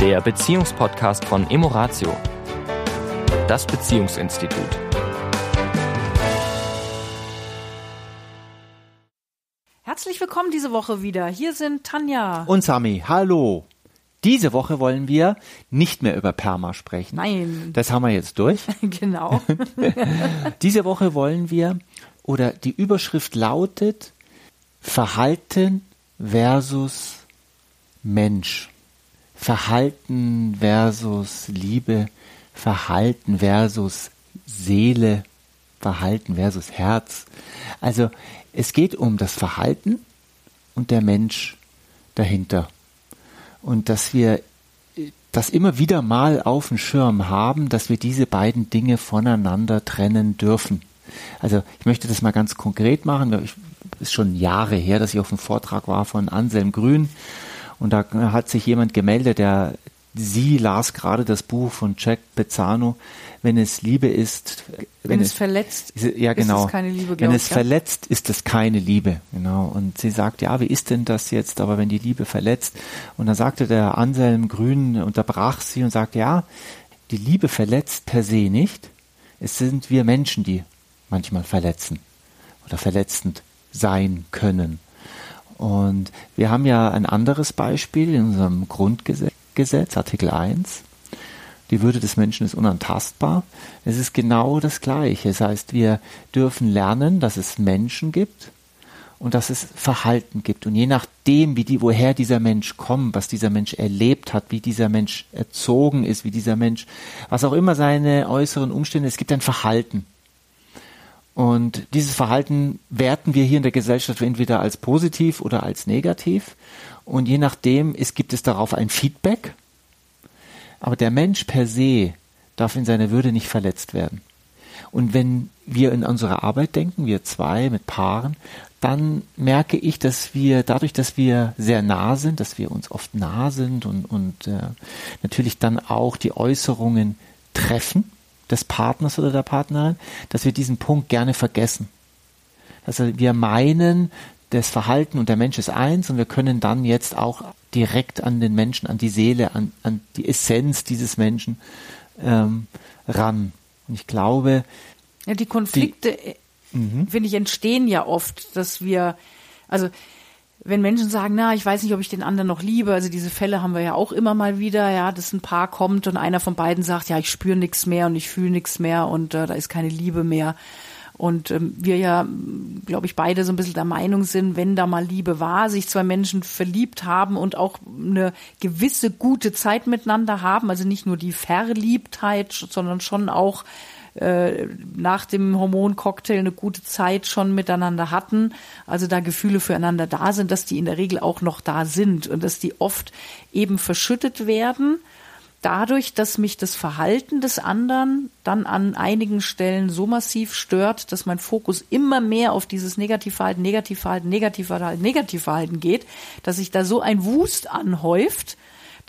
der Beziehungspodcast von Emoratio, das Beziehungsinstitut. Herzlich willkommen diese Woche wieder. Hier sind Tanja. Und Sami, hallo. Diese Woche wollen wir nicht mehr über Perma sprechen. Nein. Das haben wir jetzt durch. genau. Diese Woche wollen wir, oder die Überschrift lautet Verhalten versus Mensch. Verhalten versus Liebe. Verhalten versus Seele. Verhalten versus Herz. Also es geht um das Verhalten und der Mensch dahinter. Und dass wir das immer wieder mal auf dem Schirm haben, dass wir diese beiden Dinge voneinander trennen dürfen. Also ich möchte das mal ganz konkret machen. Es ist schon Jahre her, dass ich auf einem Vortrag war von Anselm Grün. Und da hat sich jemand gemeldet, der sie las gerade das Buch von Jack Pezzano, wenn es Liebe ist, wenn, wenn es, es, verletzt, ja genau, ist es keine Liebe. Wenn es ja? verletzt, ist es keine Liebe, genau. Und sie sagt, ja, wie ist denn das jetzt? Aber wenn die Liebe verletzt, und dann sagte der Anselm Grün, unterbrach sie und sagte, ja, die Liebe verletzt per se nicht. Es sind wir Menschen, die manchmal verletzen oder verletzend sein können. Und wir haben ja ein anderes Beispiel in unserem Grundgesetz, Artikel 1. Die Würde des Menschen ist unantastbar. Es ist genau das Gleiche. Das heißt, wir dürfen lernen, dass es Menschen gibt und dass es Verhalten gibt. Und je nachdem, wie die, woher dieser Mensch kommt, was dieser Mensch erlebt hat, wie dieser Mensch erzogen ist, wie dieser Mensch, was auch immer seine äußeren Umstände, es gibt ein Verhalten. Und dieses Verhalten werten wir hier in der Gesellschaft entweder als positiv oder als negativ. Und je nachdem ist, gibt es darauf ein Feedback. Aber der Mensch per se darf in seiner Würde nicht verletzt werden. Und wenn wir in unsere Arbeit denken, wir zwei mit Paaren, dann merke ich, dass wir dadurch, dass wir sehr nah sind, dass wir uns oft nah sind und, und äh, natürlich dann auch die Äußerungen treffen des Partners oder der Partnerin, dass wir diesen Punkt gerne vergessen. Also wir meinen, das Verhalten und der Mensch ist eins und wir können dann jetzt auch direkt an den Menschen, an die Seele, an, an die Essenz dieses Menschen ähm, ran. Und ich glaube. Ja, die Konflikte, die, mhm. finde ich, entstehen ja oft, dass wir, also wenn Menschen sagen, na, ich weiß nicht, ob ich den anderen noch liebe, also diese Fälle haben wir ja auch immer mal wieder, ja, dass ein Paar kommt und einer von beiden sagt, ja, ich spüre nichts mehr und ich fühle nichts mehr und äh, da ist keine Liebe mehr. Und ähm, wir ja, glaube ich, beide so ein bisschen der Meinung sind, wenn da mal Liebe war, sich zwei Menschen verliebt haben und auch eine gewisse gute Zeit miteinander haben, also nicht nur die Verliebtheit, sondern schon auch äh, nach dem Hormoncocktail eine gute Zeit schon miteinander hatten, also da Gefühle füreinander da sind, dass die in der Regel auch noch da sind und dass die oft eben verschüttet werden. Dadurch, dass mich das Verhalten des anderen dann an einigen Stellen so massiv stört, dass mein Fokus immer mehr auf dieses Negativverhalten, Negativverhalten, Negativverhalten, Negativverhalten geht, dass sich da so ein Wust anhäuft,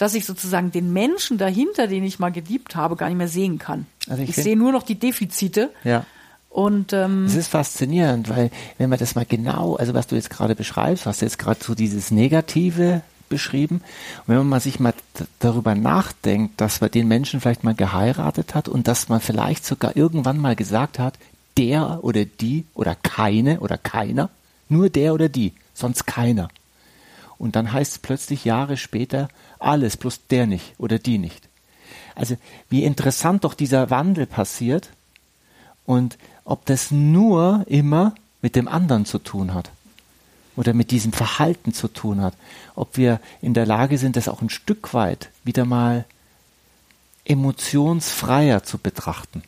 dass ich sozusagen den Menschen dahinter, den ich mal geliebt habe, gar nicht mehr sehen kann. Also ich, ich sehe nur noch die Defizite. Ja. Und ähm, es ist faszinierend, weil wenn man das mal genau, also was du jetzt gerade beschreibst, hast du jetzt gerade so dieses Negative beschrieben. Und wenn man mal sich mal darüber nachdenkt, dass man den Menschen vielleicht mal geheiratet hat und dass man vielleicht sogar irgendwann mal gesagt hat, der oder die oder keine oder keiner, nur der oder die, sonst keiner. Und dann heißt es plötzlich Jahre später alles, plus der nicht oder die nicht. Also wie interessant doch dieser Wandel passiert und ob das nur immer mit dem anderen zu tun hat oder mit diesem Verhalten zu tun hat. Ob wir in der Lage sind, das auch ein Stück weit wieder mal emotionsfreier zu betrachten.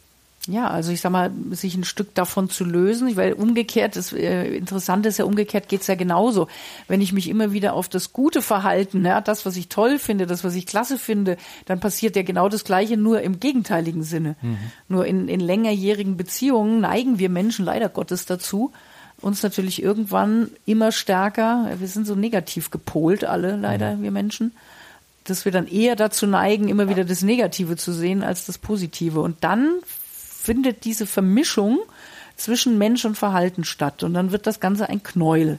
Ja, also ich sag mal, sich ein Stück davon zu lösen, weil umgekehrt, das äh, Interessante ist ja, umgekehrt geht's ja genauso. Wenn ich mich immer wieder auf das gute Verhalten, ja, das, was ich toll finde, das, was ich klasse finde, dann passiert ja genau das Gleiche, nur im gegenteiligen Sinne. Mhm. Nur in, in längerjährigen Beziehungen neigen wir Menschen leider Gottes dazu, uns natürlich irgendwann immer stärker, wir sind so negativ gepolt, alle leider, mhm. wir Menschen, dass wir dann eher dazu neigen, immer wieder das Negative zu sehen als das Positive. Und dann findet diese Vermischung zwischen Mensch und Verhalten statt. Und dann wird das Ganze ein Knäuel.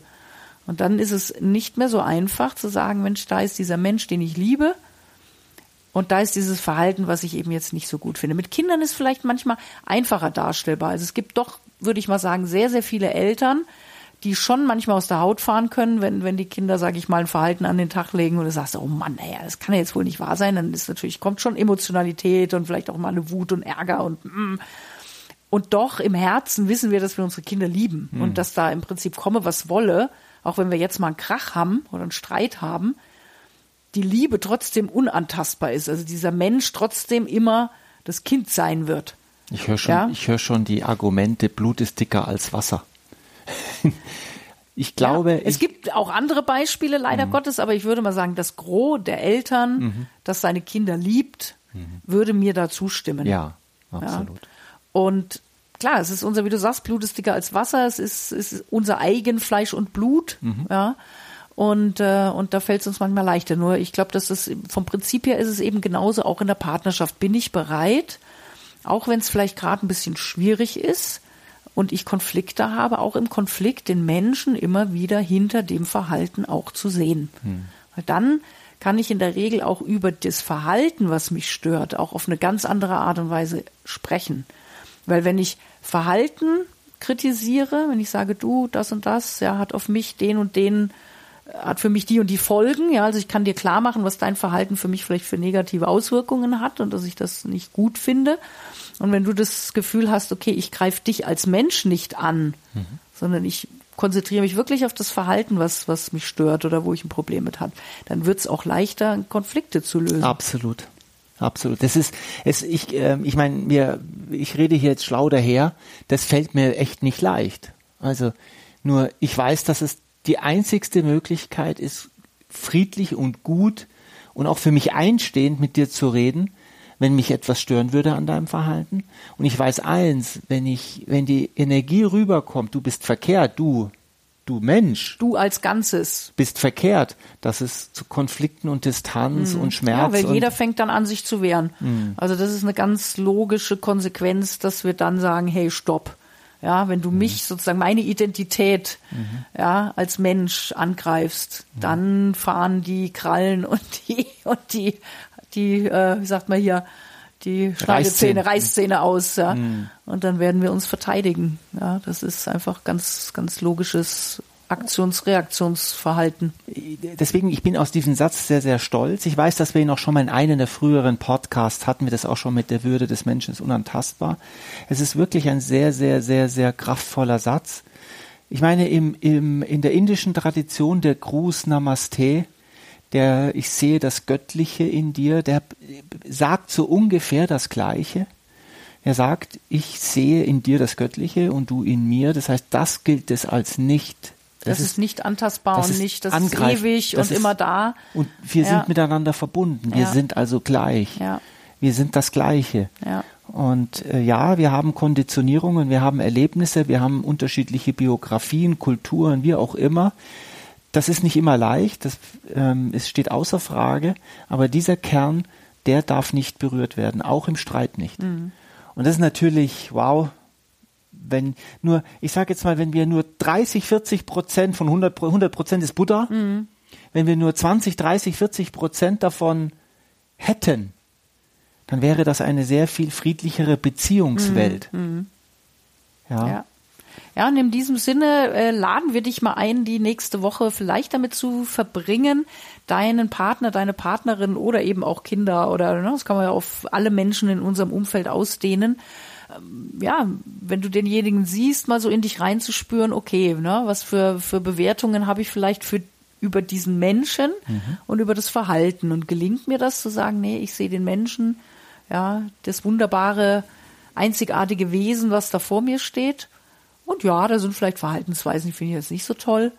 Und dann ist es nicht mehr so einfach zu sagen, Mensch, da ist dieser Mensch, den ich liebe. Und da ist dieses Verhalten, was ich eben jetzt nicht so gut finde. Mit Kindern ist vielleicht manchmal einfacher darstellbar. Also es gibt doch, würde ich mal sagen, sehr, sehr viele Eltern, die schon manchmal aus der Haut fahren können, wenn, wenn die Kinder, sage ich mal, ein Verhalten an den Tag legen und du sagst, oh Mann, naja, das kann ja jetzt wohl nicht wahr sein, dann ist natürlich, kommt schon Emotionalität und vielleicht auch mal eine Wut und Ärger und mm. und doch im Herzen wissen wir, dass wir unsere Kinder lieben mhm. und dass da im Prinzip komme, was wolle, auch wenn wir jetzt mal einen Krach haben oder einen Streit haben, die Liebe trotzdem unantastbar ist. Also dieser Mensch trotzdem immer das Kind sein wird. Ich höre schon, ja? ich höre schon die Argumente, Blut ist dicker als Wasser. ich glaube. Ja, es ich, gibt auch andere Beispiele, leider mhm. Gottes, aber ich würde mal sagen, das Gros der Eltern, mhm. das seine Kinder liebt, mhm. würde mir da zustimmen. Ja, absolut. Ja? Und klar, es ist unser, wie du sagst, Blut ist dicker als Wasser, es ist, es ist unser eigen Fleisch und Blut, mhm. ja. Und, äh, und da fällt es uns manchmal leichter. Nur ich glaube, dass es vom Prinzip her ist es eben genauso auch in der Partnerschaft. Bin ich bereit, auch wenn es vielleicht gerade ein bisschen schwierig ist und ich Konflikte habe, auch im Konflikt den Menschen immer wieder hinter dem Verhalten auch zu sehen. Hm. Weil dann kann ich in der Regel auch über das Verhalten, was mich stört, auch auf eine ganz andere Art und Weise sprechen. Weil wenn ich Verhalten kritisiere, wenn ich sage, du, das und das, ja, hat auf mich den und den hat für mich die und die Folgen. Ja, also ich kann dir klar machen, was dein Verhalten für mich vielleicht für negative Auswirkungen hat und dass ich das nicht gut finde. Und wenn du das Gefühl hast, okay, ich greife dich als Mensch nicht an, mhm. sondern ich konzentriere mich wirklich auf das Verhalten, was, was mich stört oder wo ich ein Problem mit habe, dann wird es auch leichter, Konflikte zu lösen. Absolut. Absolut. Das ist, es, ich, äh, ich meine, mir, ich rede hier jetzt schlau daher, das fällt mir echt nicht leicht. Also, nur ich weiß, dass es die einzigste Möglichkeit ist, friedlich und gut und auch für mich einstehend mit dir zu reden, wenn mich etwas stören würde an deinem Verhalten. Und ich weiß eins, wenn ich, wenn die Energie rüberkommt, du bist verkehrt, du, du Mensch. Du als Ganzes. Bist verkehrt, dass es zu Konflikten und Distanz mhm. und Schmerz. Ja, weil jeder fängt dann an, sich zu wehren. Mhm. Also das ist eine ganz logische Konsequenz, dass wir dann sagen, hey, stopp. Ja, wenn du mhm. mich sozusagen meine Identität mhm. ja als Mensch angreifst, mhm. dann fahren die Krallen und die und die die äh, wie sagt man hier die Schneidezähne, Reißzähne aus, ja. Mhm. Und dann werden wir uns verteidigen. Ja, das ist einfach ganz ganz logisches Aktionsreaktionsverhalten. Deswegen, ich bin aus diesem Satz sehr, sehr stolz. Ich weiß, dass wir ihn auch schon mal in einem der früheren Podcasts hatten, wir das auch schon mit der Würde des Menschen ist unantastbar. Es ist wirklich ein sehr, sehr, sehr, sehr kraftvoller Satz. Ich meine, im, im, in der indischen Tradition der Gruß Namaste, der ich sehe das Göttliche in dir, der sagt so ungefähr das Gleiche. Er sagt, ich sehe in dir das Göttliche und du in mir. Das heißt, das gilt es als nicht das, das ist, nicht antastbar und nicht, das ist ewig das und ist, immer da. Und wir ja. sind miteinander verbunden. Wir ja. sind also gleich. Ja. Wir sind das Gleiche. Und äh, ja, wir haben Konditionierungen, wir haben Erlebnisse, wir haben unterschiedliche Biografien, Kulturen, wie auch immer. Das ist nicht immer leicht, das ähm, es steht außer Frage, aber dieser Kern, der darf nicht berührt werden, auch im Streit nicht. Mhm. Und das ist natürlich, wow, wenn nur, ich sage jetzt mal, wenn wir nur 30, 40 Prozent von 100, 100 Prozent ist Buddha, mhm. wenn wir nur 20, 30, 40 Prozent davon hätten, dann wäre das eine sehr viel friedlichere Beziehungswelt. Mhm. mhm. Ja. ja. Ja, und in diesem Sinne äh, laden wir dich mal ein, die nächste Woche vielleicht damit zu verbringen, deinen Partner, deine Partnerin oder eben auch Kinder oder ne, das kann man ja auf alle Menschen in unserem Umfeld ausdehnen, ja, wenn du denjenigen siehst, mal so in dich reinzuspüren, okay, ne, was für, für Bewertungen habe ich vielleicht für über diesen Menschen mhm. und über das Verhalten. Und gelingt mir das zu sagen, nee, ich sehe den Menschen, ja, das wunderbare, einzigartige Wesen, was da vor mir steht. Und ja, da sind vielleicht Verhaltensweisen, die finde ich jetzt nicht so toll.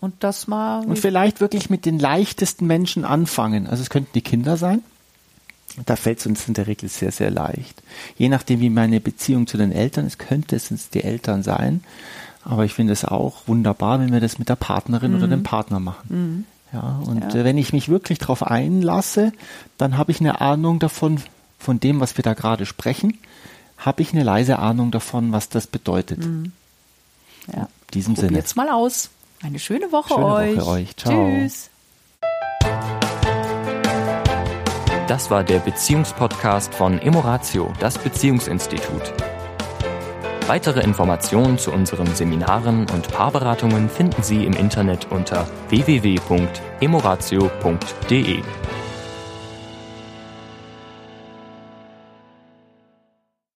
Und das mal. Und vielleicht wirklich mit den leichtesten Menschen anfangen. Also es könnten die Kinder sein. Da fällt es uns in der Regel sehr, sehr leicht. Je nachdem, wie meine Beziehung zu den Eltern ist, könnte es uns die Eltern sein. Aber ich finde es auch wunderbar, wenn wir das mit der Partnerin mhm. oder dem Partner machen. Mhm. Ja, und ja. Wenn ich mich wirklich darauf einlasse, dann habe ich eine Ahnung davon, von dem, was wir da gerade sprechen, habe ich eine leise Ahnung davon, was das bedeutet. Mhm. Ja. In diesem Probier Sinne. Jetzt mal aus. Eine schöne Woche schöne euch. Woche euch. Ciao. Tschüss. Das war der Beziehungspodcast von Emoratio, das Beziehungsinstitut. Weitere Informationen zu unseren Seminaren und Paarberatungen finden Sie im Internet unter www.emoratio.de.